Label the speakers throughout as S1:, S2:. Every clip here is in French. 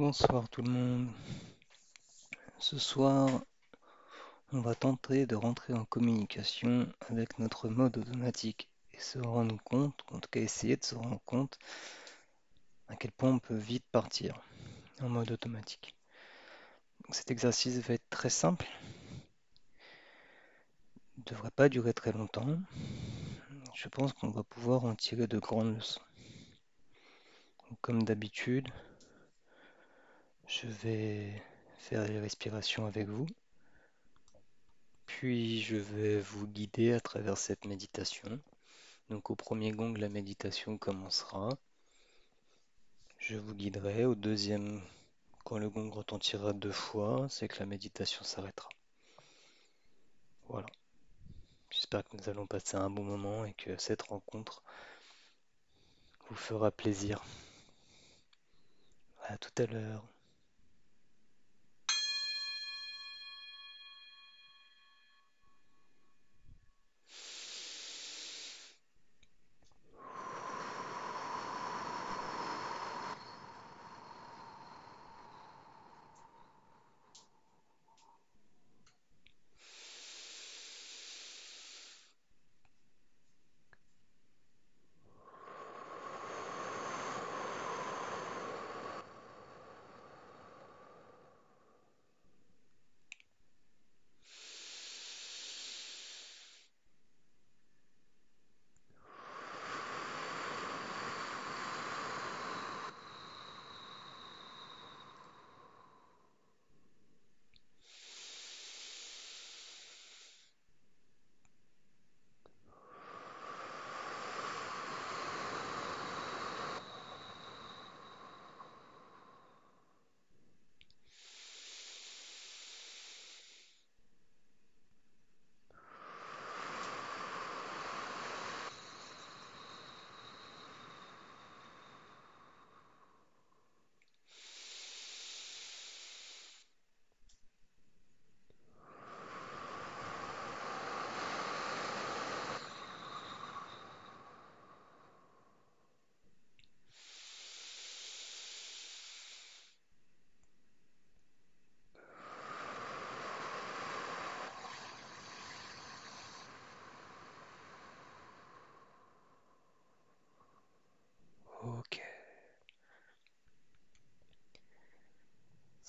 S1: Bonsoir tout le monde. Ce soir, on va tenter de rentrer en communication avec notre mode automatique et se rendre compte, en tout cas essayer de se rendre compte à quel point on peut vite partir en mode automatique. Cet exercice va être très simple. Il ne devrait pas durer très longtemps. Je pense qu'on va pouvoir en tirer de grandes leçons. Comme d'habitude, je vais faire les respirations avec vous. Puis je vais vous guider à travers cette méditation. Donc au premier gong, la méditation commencera. Je vous guiderai. Au deuxième, quand le gong retentira deux fois, c'est que la méditation s'arrêtera. Voilà. J'espère que nous allons passer un bon moment et que cette rencontre vous fera plaisir. À tout à l'heure.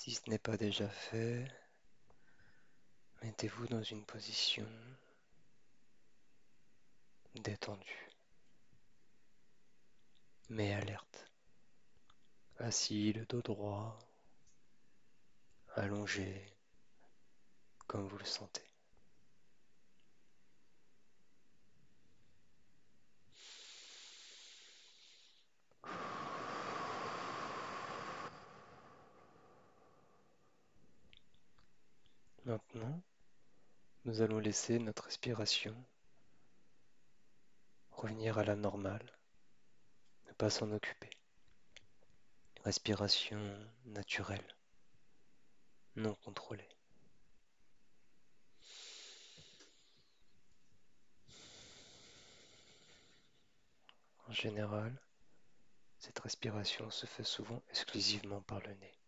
S1: Si ce n'est pas déjà fait, mettez-vous dans une position détendue, mais alerte. Assis, le dos droit, allongé, comme vous le sentez. Maintenant, nous allons laisser notre respiration revenir à la normale, ne pas s'en occuper. Respiration naturelle, non contrôlée. En général, cette respiration se fait souvent exclusivement par le nez.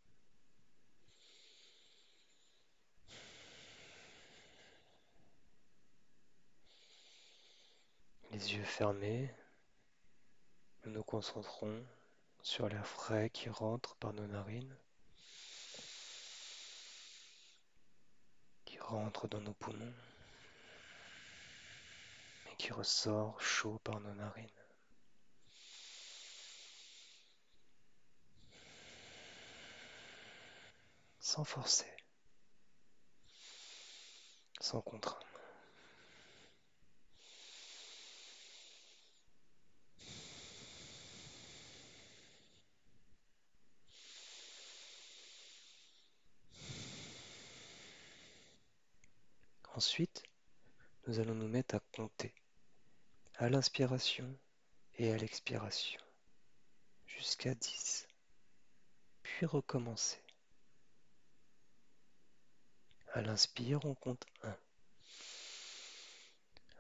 S1: Les yeux fermés, nous nous concentrons sur l'air frais qui rentre par nos narines, qui rentre dans nos poumons et qui ressort chaud par nos narines. Sans forcer, sans contrainte. Ensuite, nous allons nous mettre à compter à l'inspiration et à l'expiration jusqu'à 10, puis recommencer. À l'inspire, on compte 1.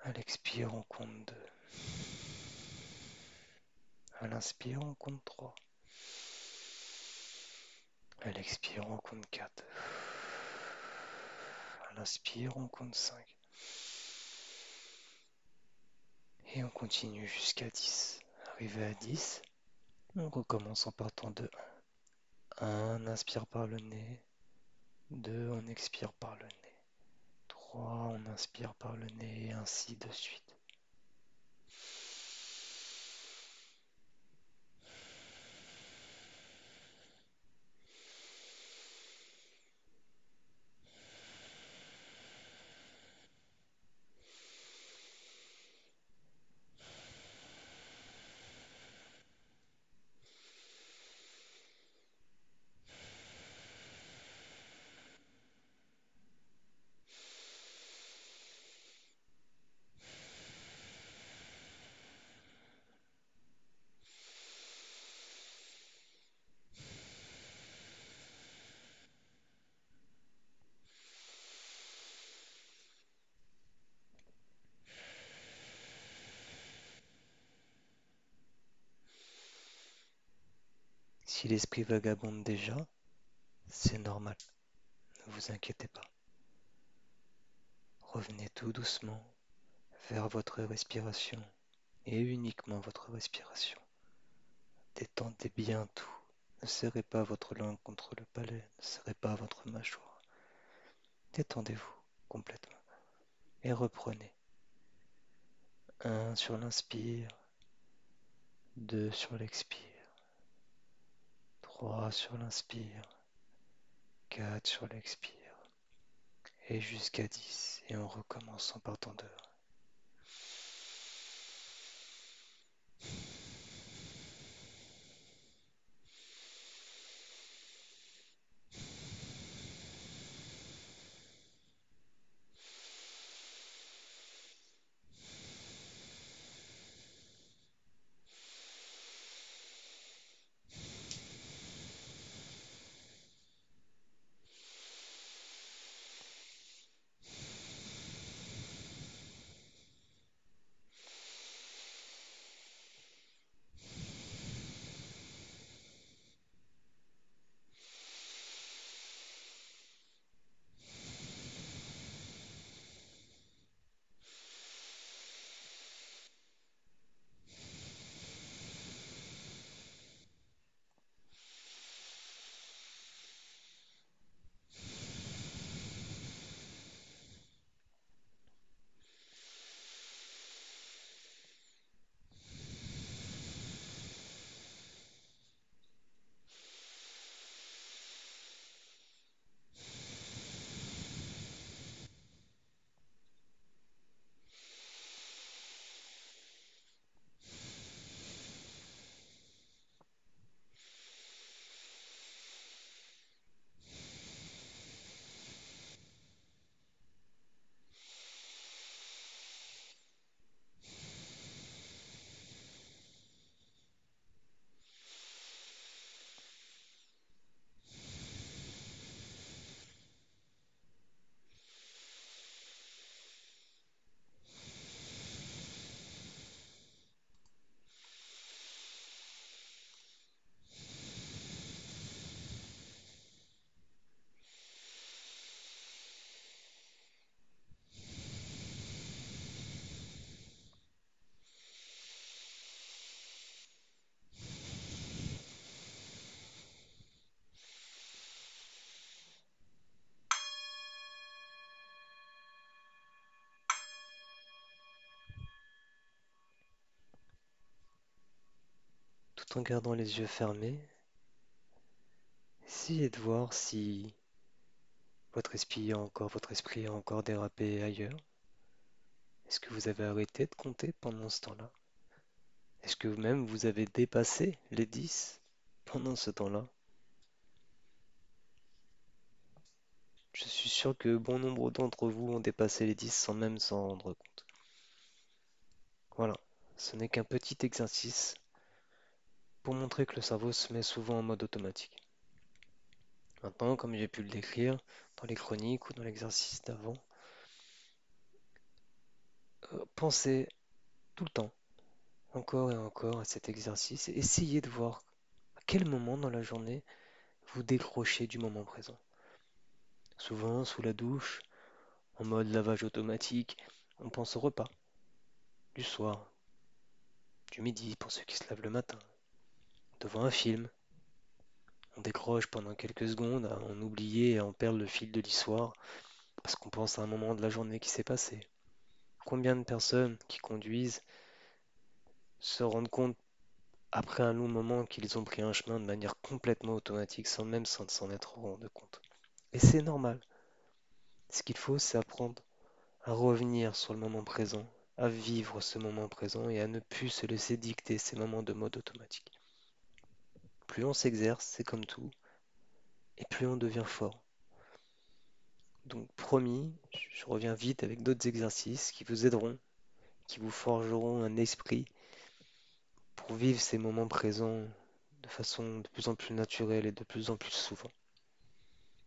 S1: À l'expire, on compte 2. À l'inspire, on compte 3. À l'expire, on compte 4. À l'inspire, on compte 5. Et on continue jusqu'à 10. Arrivé à 10, on recommence en partant de 1. 1, on inspire par le nez. 2, on expire par le nez. 3, on inspire par le nez, et ainsi de suite. Si l'esprit vagabonde déjà, c'est normal. Ne vous inquiétez pas. Revenez tout doucement vers votre respiration et uniquement votre respiration. Détendez bien tout. Ne serrez pas votre langue contre le palais, ne serrez pas votre mâchoire. Détendez-vous complètement et reprenez. 1 sur l'inspire, 2 sur l'expire, 3 sur l'inspire, 4 sur l'expire, et jusqu'à 10, et en recommençant par ton 2. En gardant les yeux fermés, essayez de voir si votre esprit a encore, votre esprit a encore dérapé ailleurs. Est-ce que vous avez arrêté de compter pendant ce temps-là? Est-ce que même vous avez dépassé les 10 pendant ce temps-là? Je suis sûr que bon nombre d'entre vous ont dépassé les 10 sans même s'en rendre compte. Voilà, ce n'est qu'un petit exercice pour montrer que le cerveau se met souvent en mode automatique. Maintenant, comme j'ai pu le décrire dans les chroniques ou dans l'exercice d'avant, euh, pensez tout le temps, encore et encore à cet exercice et essayez de voir à quel moment dans la journée vous décrocher du moment présent. Souvent, sous la douche, en mode lavage automatique, on pense au repas, du soir, du midi pour ceux qui se lavent le matin, devant un film. On décroche pendant quelques secondes à en oublier et à en perdre le fil de l'histoire parce qu'on pense à un moment de la journée qui s'est passé. Combien de personnes qui conduisent se rendent compte après un long moment qu'ils ont pris un chemin de manière complètement automatique sans même s'en être rendu compte? Et c'est normal. Ce qu'il faut, c'est apprendre à revenir sur le moment présent, à vivre ce moment présent et à ne plus se laisser dicter ces moments de mode automatique. Plus on s'exerce, c'est comme tout, et plus on devient fort. Donc promis, je reviens vite avec d'autres exercices qui vous aideront, qui vous forgeront un esprit pour vivre ces moments présents de façon de plus en plus naturelle et de plus en plus souvent.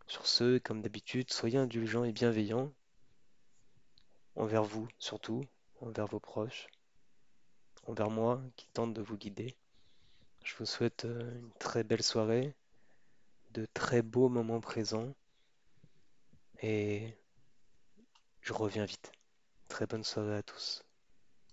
S1: Sur ce, comme d'habitude, soyez indulgents et bienveillants envers vous surtout, envers vos proches, envers moi qui tente de vous guider. Je vous souhaite euh, une très belle soirée, de très beaux moments présents et je reviens vite. Très bonne soirée à tous.